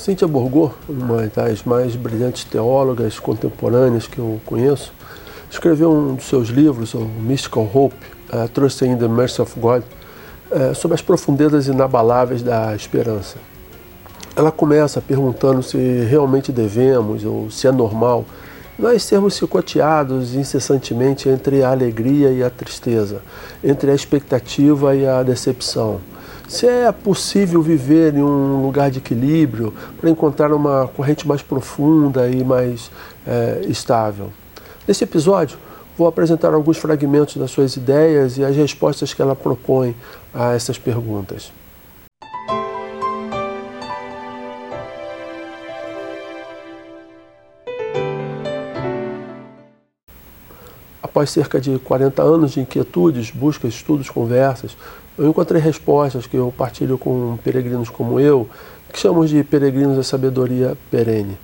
Cíntia Borgô, uma das mais brilhantes teólogas contemporâneas que eu conheço, escreveu um dos seus livros, o Mystical Hope, uh, Trusting in the Mercy of God, uh, sobre as profundezas inabaláveis da esperança. Ela começa perguntando se realmente devemos ou se é normal nós sermos chicoteados incessantemente entre a alegria e a tristeza, entre a expectativa e a decepção se é possível viver em um lugar de equilíbrio para encontrar uma corrente mais profunda e mais é, estável. Nesse episódio, vou apresentar alguns fragmentos das suas ideias e as respostas que ela propõe a essas perguntas. Após cerca de 40 anos de inquietudes, buscas, estudos, conversas, eu encontrei respostas que eu partilho com peregrinos como eu, que chamamos de peregrinos da sabedoria perene.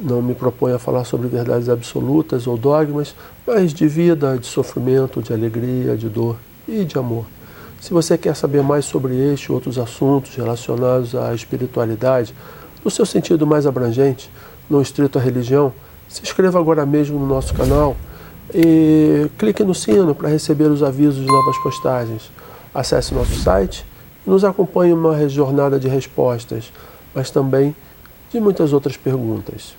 Não me proponho a falar sobre verdades absolutas ou dogmas, mas de vida, de sofrimento, de alegria, de dor e de amor. Se você quer saber mais sobre este e outros assuntos relacionados à espiritualidade, no seu sentido mais abrangente, não estrito à religião, se inscreva agora mesmo no nosso canal e clique no sino para receber os avisos de novas postagens. Acesse nosso site e nos acompanhe em uma jornada de respostas, mas também de muitas outras perguntas.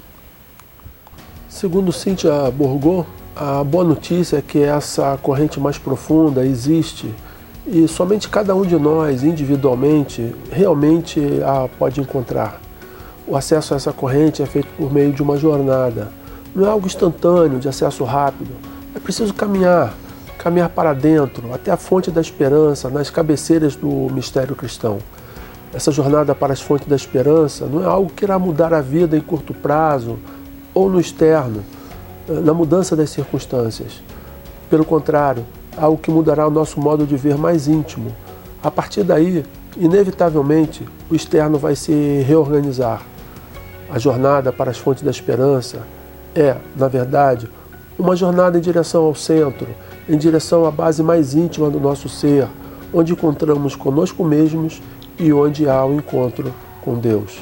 Segundo Cíntia Borgô, a boa notícia é que essa corrente mais profunda existe e somente cada um de nós, individualmente, realmente a pode encontrar. O acesso a essa corrente é feito por meio de uma jornada. Não é algo instantâneo, de acesso rápido. É preciso caminhar, caminhar para dentro, até a fonte da esperança, nas cabeceiras do mistério cristão. Essa jornada para as fontes da esperança não é algo que irá mudar a vida em curto prazo ou no externo, na mudança das circunstâncias. Pelo contrário, é algo que mudará o nosso modo de ver mais íntimo. A partir daí, inevitavelmente, o externo vai se reorganizar. A jornada para as fontes da esperança é, na verdade, uma jornada em direção ao centro, em direção à base mais íntima do nosso ser, onde encontramos conosco mesmos e onde há o um encontro com Deus.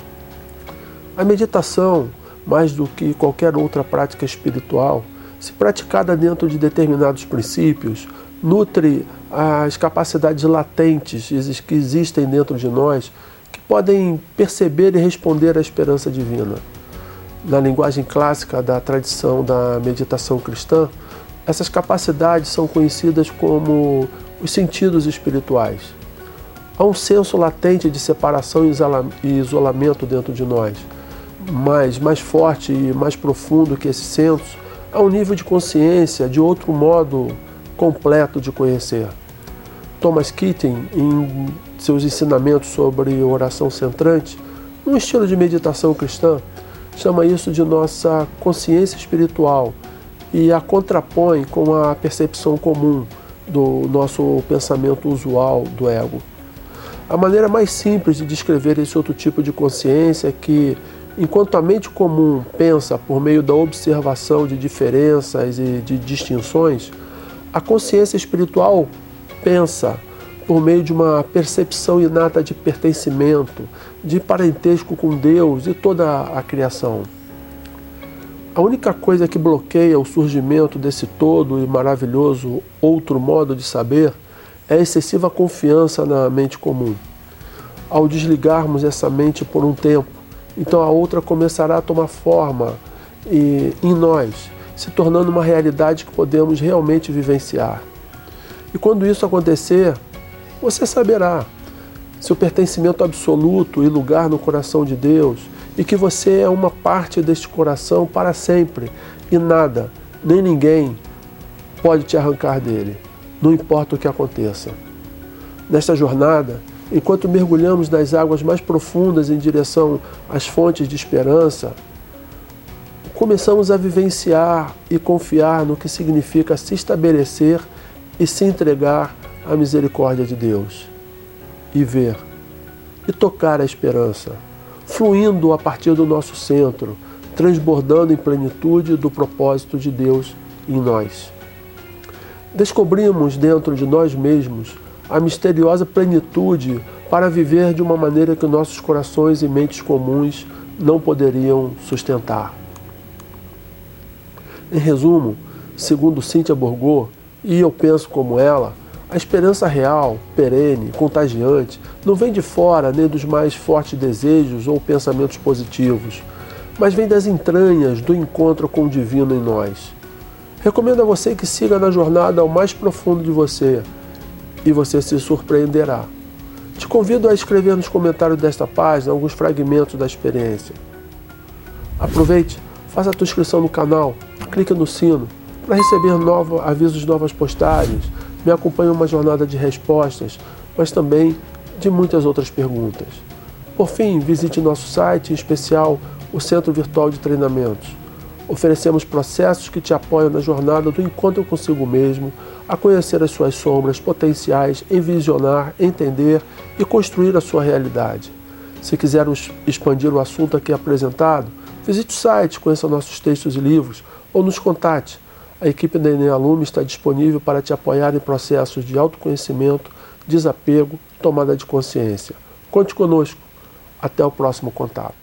A meditação, mais do que qualquer outra prática espiritual, se praticada dentro de determinados princípios, nutre as capacidades latentes que existem dentro de nós que podem perceber e responder à esperança divina. Na linguagem clássica da tradição da meditação cristã, essas capacidades são conhecidas como os sentidos espirituais. Há um senso latente de separação e isolamento dentro de nós, mas mais forte e mais profundo que esse senso, há um nível de consciência de outro modo completo de conhecer. Thomas Keating, em seus ensinamentos sobre oração centrante, um estilo de meditação cristã, chama isso de nossa consciência espiritual e a contrapõe com a percepção comum do nosso pensamento usual do ego. A maneira mais simples de descrever esse outro tipo de consciência é que, enquanto a mente comum pensa por meio da observação de diferenças e de distinções, a consciência espiritual pensa por meio de uma percepção inata de pertencimento, de parentesco com Deus e toda a criação. A única coisa que bloqueia o surgimento desse todo e maravilhoso outro modo de saber é a excessiva confiança na mente comum. Ao desligarmos essa mente por um tempo, então a outra começará a tomar forma e, em nós, se tornando uma realidade que podemos realmente vivenciar. E quando isso acontecer, você saberá se o pertencimento absoluto e lugar no coração de Deus e que você é uma parte deste coração para sempre e nada, nem ninguém pode te arrancar dele, não importa o que aconteça. Nesta jornada, enquanto mergulhamos nas águas mais profundas em direção às fontes de esperança, começamos a vivenciar e confiar no que significa se estabelecer e se entregar à misericórdia de Deus e ver e tocar a esperança fluindo a partir do nosso centro, transbordando em plenitude do propósito de Deus em nós. Descobrimos dentro de nós mesmos a misteriosa plenitude para viver de uma maneira que nossos corações e mentes comuns não poderiam sustentar. Em resumo, segundo Cíntia Borgô, e eu penso como ela, a esperança real, perene, contagiante, não vem de fora nem dos mais fortes desejos ou pensamentos positivos, mas vem das entranhas do encontro com o divino em nós. Recomendo a você que siga na jornada ao mais profundo de você e você se surpreenderá. Te convido a escrever nos comentários desta página alguns fragmentos da experiência. Aproveite, faça a tua inscrição no canal, clique no sino para receber novo, avisos de novas postagens, me acompanhe uma jornada de respostas, mas também de muitas outras perguntas. Por fim, visite nosso site, em especial o Centro Virtual de Treinamentos. Oferecemos processos que te apoiam na jornada do encontro consigo mesmo, a conhecer as suas sombras potenciais, envisionar, entender e construir a sua realidade. Se quiser expandir o assunto aqui apresentado, visite o site, conheça nossos textos e livros ou nos contate. A equipe da Enem Alume está disponível para te apoiar em processos de autoconhecimento, desapego, tomada de consciência. Conte conosco. Até o próximo contato.